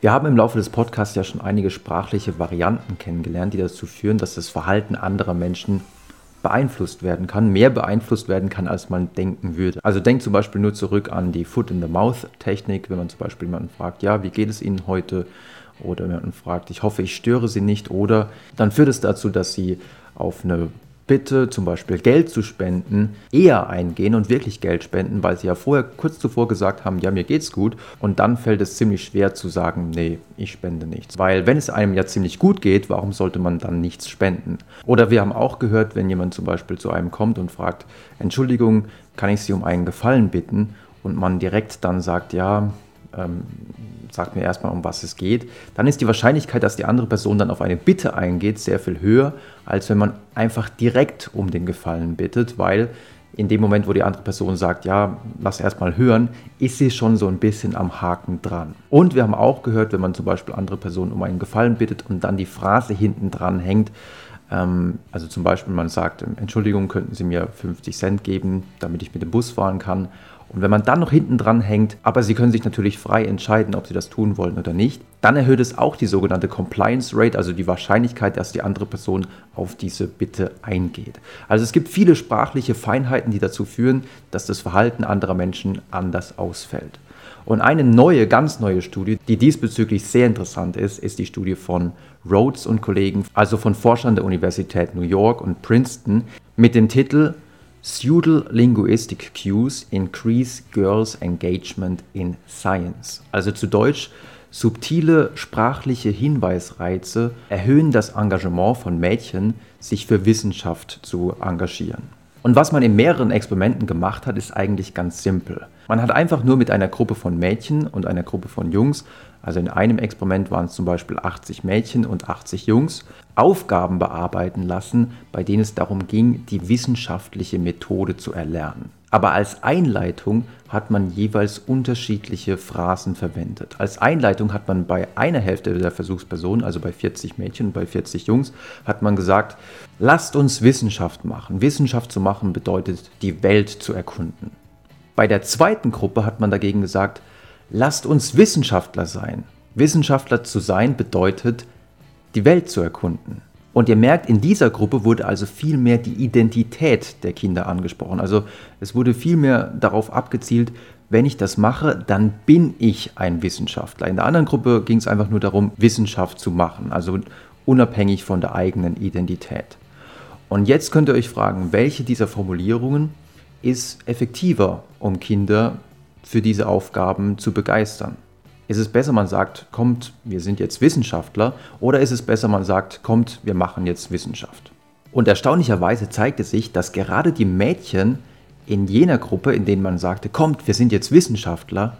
Wir haben im Laufe des Podcasts ja schon einige sprachliche Varianten kennengelernt, die dazu führen, dass das Verhalten anderer Menschen beeinflusst werden kann, mehr beeinflusst werden kann, als man denken würde. Also denkt zum Beispiel nur zurück an die Foot-in-the-Mouth-Technik, wenn man zum Beispiel jemanden fragt, ja, wie geht es Ihnen heute? Oder man fragt, ich hoffe, ich störe Sie nicht. Oder dann führt es dazu, dass Sie auf eine Bitte, zum Beispiel Geld zu spenden, eher eingehen und wirklich Geld spenden, weil sie ja vorher kurz zuvor gesagt haben, ja, mir geht's gut. Und dann fällt es ziemlich schwer zu sagen, nee, ich spende nichts. Weil wenn es einem ja ziemlich gut geht, warum sollte man dann nichts spenden? Oder wir haben auch gehört, wenn jemand zum Beispiel zu einem kommt und fragt, Entschuldigung, kann ich Sie um einen Gefallen bitten? Und man direkt dann sagt, ja, ähm, sagt mir erstmal, um was es geht, dann ist die Wahrscheinlichkeit, dass die andere Person dann auf eine Bitte eingeht, sehr viel höher, als wenn man einfach direkt um den Gefallen bittet, weil in dem Moment, wo die andere Person sagt, ja, lass erstmal hören, ist sie schon so ein bisschen am Haken dran. Und wir haben auch gehört, wenn man zum Beispiel andere Personen um einen Gefallen bittet und dann die Phrase hinten dran hängt, ähm, also zum Beispiel man sagt, Entschuldigung, könnten Sie mir 50 Cent geben, damit ich mit dem Bus fahren kann und wenn man dann noch hinten dran hängt, aber Sie können sich natürlich frei entscheiden, ob Sie das tun wollen oder nicht, dann erhöht es auch die sogenannte Compliance Rate, also die Wahrscheinlichkeit, dass die andere Person auf diese Bitte eingeht. Also es gibt viele sprachliche Feinheiten, die dazu führen, dass das Verhalten anderer Menschen anders ausfällt. Und eine neue, ganz neue Studie, die diesbezüglich sehr interessant ist, ist die Studie von Rhodes und Kollegen, also von Forschern der Universität New York und Princeton, mit dem Titel Pseudo Linguistic Cues Increase Girls' Engagement in Science. Also zu Deutsch, subtile sprachliche Hinweisreize erhöhen das Engagement von Mädchen, sich für Wissenschaft zu engagieren. Und was man in mehreren Experimenten gemacht hat, ist eigentlich ganz simpel. Man hat einfach nur mit einer Gruppe von Mädchen und einer Gruppe von Jungs also in einem Experiment waren es zum Beispiel 80 Mädchen und 80 Jungs, Aufgaben bearbeiten lassen, bei denen es darum ging, die wissenschaftliche Methode zu erlernen. Aber als Einleitung hat man jeweils unterschiedliche Phrasen verwendet. Als Einleitung hat man bei einer Hälfte der Versuchspersonen, also bei 40 Mädchen und bei 40 Jungs, hat man gesagt, lasst uns Wissenschaft machen. Wissenschaft zu machen bedeutet, die Welt zu erkunden. Bei der zweiten Gruppe hat man dagegen gesagt, lasst uns Wissenschaftler sein. Wissenschaftler zu sein bedeutet, die Welt zu erkunden. Und ihr merkt, in dieser Gruppe wurde also viel mehr die Identität der Kinder angesprochen. Also es wurde viel mehr darauf abgezielt, wenn ich das mache, dann bin ich ein Wissenschaftler. In der anderen Gruppe ging es einfach nur darum, Wissenschaft zu machen, also unabhängig von der eigenen Identität. Und jetzt könnt ihr euch fragen, welche dieser Formulierungen ist effektiver, um Kinder für diese Aufgaben zu begeistern. Ist es besser, man sagt, kommt, wir sind jetzt Wissenschaftler, oder ist es besser, man sagt, kommt, wir machen jetzt Wissenschaft? Und erstaunlicherweise zeigte sich, dass gerade die Mädchen in jener Gruppe, in denen man sagte, kommt, wir sind jetzt Wissenschaftler,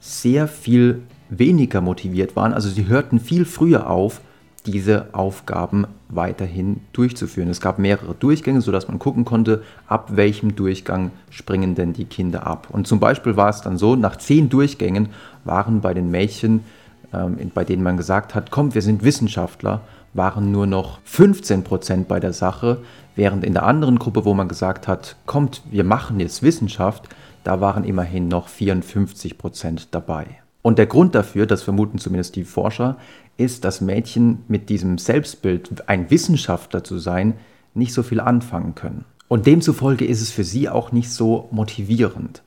sehr viel weniger motiviert waren. Also sie hörten viel früher auf, diese Aufgaben weiterhin durchzuführen. Es gab mehrere Durchgänge, sodass man gucken konnte, ab welchem Durchgang springen denn die Kinder ab. Und zum Beispiel war es dann so, nach zehn Durchgängen waren bei den Mädchen, ähm, bei denen man gesagt hat, komm, wir sind Wissenschaftler, waren nur noch 15 Prozent bei der Sache, während in der anderen Gruppe, wo man gesagt hat, kommt, wir machen jetzt Wissenschaft, da waren immerhin noch 54 Prozent dabei. Und der Grund dafür, das vermuten zumindest die Forscher, ist, dass Mädchen mit diesem Selbstbild, ein Wissenschaftler zu sein, nicht so viel anfangen können. Und demzufolge ist es für sie auch nicht so motivierend.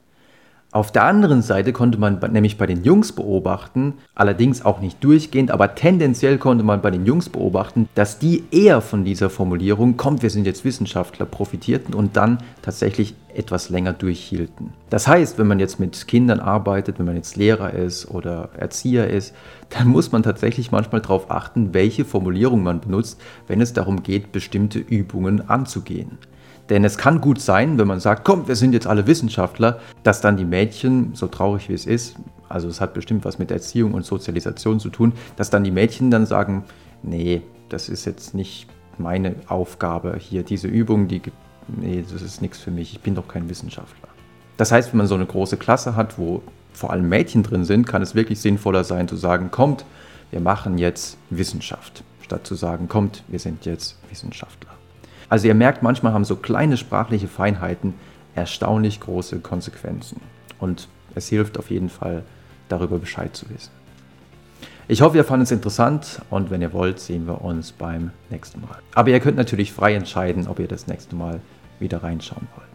Auf der anderen Seite konnte man nämlich bei den Jungs beobachten, allerdings auch nicht durchgehend, aber tendenziell konnte man bei den Jungs beobachten, dass die eher von dieser Formulierung, kommt, wir sind jetzt Wissenschaftler, profitierten und dann tatsächlich etwas länger durchhielten. Das heißt, wenn man jetzt mit Kindern arbeitet, wenn man jetzt Lehrer ist oder Erzieher ist, dann muss man tatsächlich manchmal darauf achten, welche Formulierung man benutzt, wenn es darum geht, bestimmte Übungen anzugehen. Denn es kann gut sein, wenn man sagt, komm, wir sind jetzt alle Wissenschaftler, dass dann die Mädchen, so traurig wie es ist, also es hat bestimmt was mit Erziehung und Sozialisation zu tun, dass dann die Mädchen dann sagen, nee, das ist jetzt nicht meine Aufgabe hier, diese Übung, die, nee, das ist nichts für mich, ich bin doch kein Wissenschaftler. Das heißt, wenn man so eine große Klasse hat, wo vor allem Mädchen drin sind, kann es wirklich sinnvoller sein zu sagen, kommt, wir machen jetzt Wissenschaft, statt zu sagen, kommt, wir sind jetzt Wissenschaftler. Also ihr merkt, manchmal haben so kleine sprachliche Feinheiten erstaunlich große Konsequenzen. Und es hilft auf jeden Fall, darüber Bescheid zu wissen. Ich hoffe, ihr fandet es interessant und wenn ihr wollt, sehen wir uns beim nächsten Mal. Aber ihr könnt natürlich frei entscheiden, ob ihr das nächste Mal wieder reinschauen wollt.